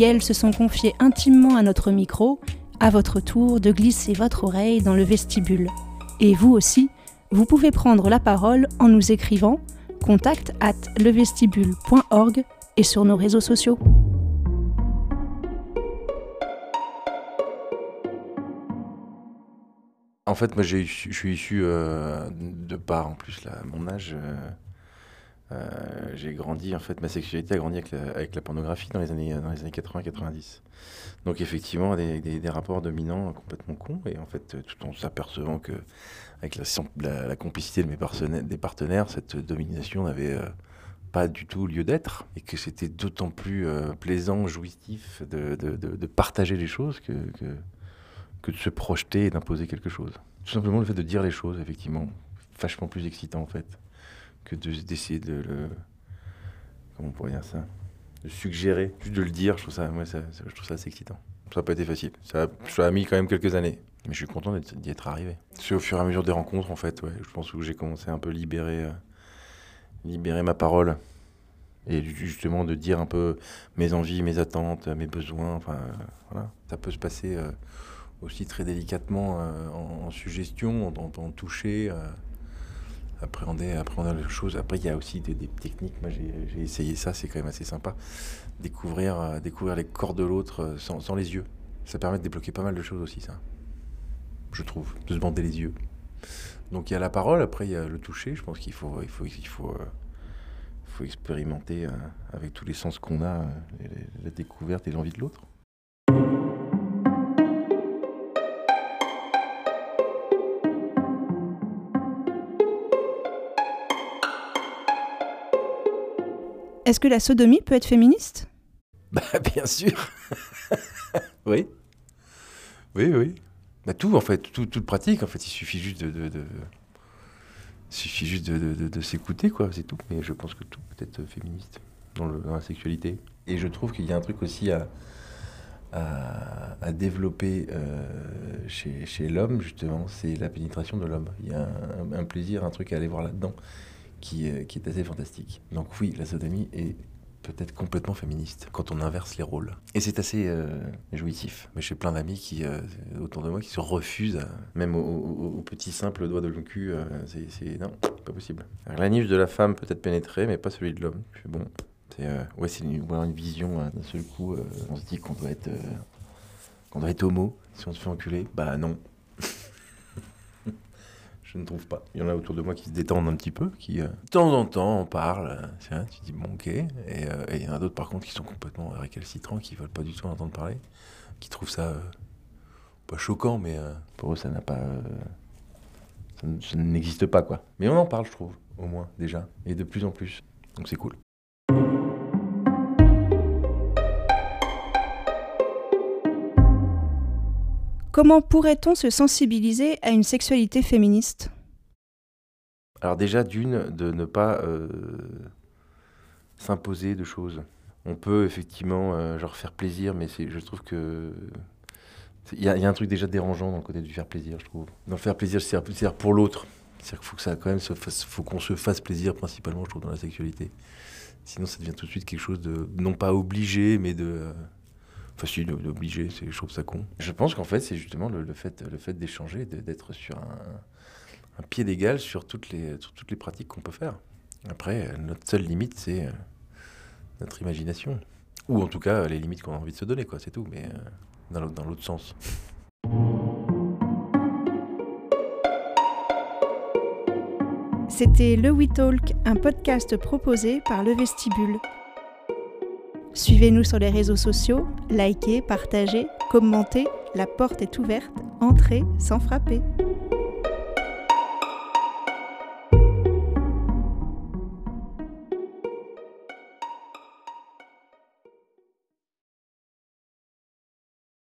Elles se sont confiées intimement à notre micro, à votre tour de glisser votre oreille dans le vestibule. Et vous aussi, vous pouvez prendre la parole en nous écrivant contact at levestibule.org et sur nos réseaux sociaux. En fait, moi, je suis issu euh, de part, en plus, là, mon âge. Euh, j'ai grandi, en fait, ma sexualité a grandi avec la, pornographie dans les années, années 80-90. Donc, effectivement, des, rapports dominants complètement cons. Et en fait, tout en s'apercevant que, avec la, complicité de mes partenaires, des partenaires, cette domination n'avait pas du tout lieu d'être. Et que c'était d'autant plus plaisant, jouissif de, partager les choses que, que que de se projeter et d'imposer quelque chose. Tout simplement le fait de dire les choses, effectivement, vachement plus excitant en fait, que d'essayer de, le... Comment on pourrait dire ça De suggérer, juste de le dire, je trouve ça, moi, ça, je trouve ça assez excitant. Ça n'a pas été facile. Ça, ça a mis quand même quelques années. Mais je suis content d'y être arrivé. C'est au fur et à mesure des rencontres, en fait, ouais, je pense que j'ai commencé à un peu libérer, euh, libérer ma parole. Et justement de dire un peu mes envies, mes attentes, mes besoins. Enfin, voilà. Ça peut se passer euh, aussi très délicatement euh, en, suggestion, en, toucher, euh, appréhender, les choses. Après, il y a aussi des, techniques. Moi, j'ai essayé ça, c'est quand même assez sympa. Découvrir, euh, les corps de l'autre sans, sans, les yeux. Ça permet de débloquer pas mal de choses aussi, ça. Je trouve, de se bander les yeux. Donc il y a la parole, après il y a le toucher. Je pense qu'il faut, faut expérimenter avec tous les sens qu'on a, la découverte et l'envie de l'autre. Est-ce que la sodomie peut être féministe? Bah bien sûr. oui. Oui, oui. Bah tout en fait, tout, toute pratique en fait, il suffit juste de, de, suffit juste de, de s'écouter quoi, c'est tout. Mais je pense que tout peut être féministe dans, le, dans la sexualité. Et je trouve qu'il y a un truc aussi à, à, développer euh, chez, chez l'homme, justement, c'est la pénétration de l'homme. Il y a un, un, plaisir, un truc à aller voir là-dedans qui, euh, qui est assez fantastique. Donc oui, la sodomie est peut-être complètement féministe quand on inverse les rôles. Et c'est assez euh, jouissif. Mais j'ai plein d'amis qui, euh, autour de moi qui se refusent, même au, petit simple doigt de le cul. c'est non, pas possible. la niche de la femme peut être pénétrée, mais pas celui de l'homme. Bon, c'est ouais, c'est une, une, vision d'un seul coup. on se dit qu'on doit être qu'on doit être homo si on se fait enculer. Bah non, je ne trouve pas. Il y en a autour de moi qui se détendent un petit peu, qui euh, de temps en temps on parle, tiens, tu dis bon ok, et, euh, il y en a d'autres par contre qui sont complètement récalcitrants, qui veulent pas du tout entendre parler, qui trouvent ça euh, pas choquant, mais pour eux ça n'a pas, ça, n'existe pas quoi. Mais on en parle, je trouve, au moins déjà, et de plus en plus, donc c'est cool. Comment pourrait-on se sensibiliser à une sexualité féministe? Alors déjà, d'une, de ne pas euh, s'imposer de choses. On peut effectivement euh, genre faire plaisir, mais je trouve que il y, a un truc déjà dérangeant dans le côté du faire plaisir, je trouve. Dans le faire plaisir, c'est pour l'autre. C'est-à-dire qu'il faut qu'on se fasse plaisir principalement, je trouve, dans la sexualité. Sinon, ça devient tout de suite quelque chose de non pas obligé, mais de euh, facile d'obliger, je trouve ça con. Je pense qu'en fait, c'est justement le, fait, le fait d'échanger, d'être sur un, pied d'égal sur, toutes les, toutes les pratiques qu'on peut faire. Après, notre seule limite, c'est euh, notre imagination. Ou en tout cas, les limites qu'on a envie de se donner, quoi, c'est tout, mais euh, dans l'autre sens. C'était Le We Talk, un podcast proposé par Le Vestibule. Suivez-nous sur les réseaux sociaux, likez, partagez, commentez, la porte est ouverte, entrez sans frapper.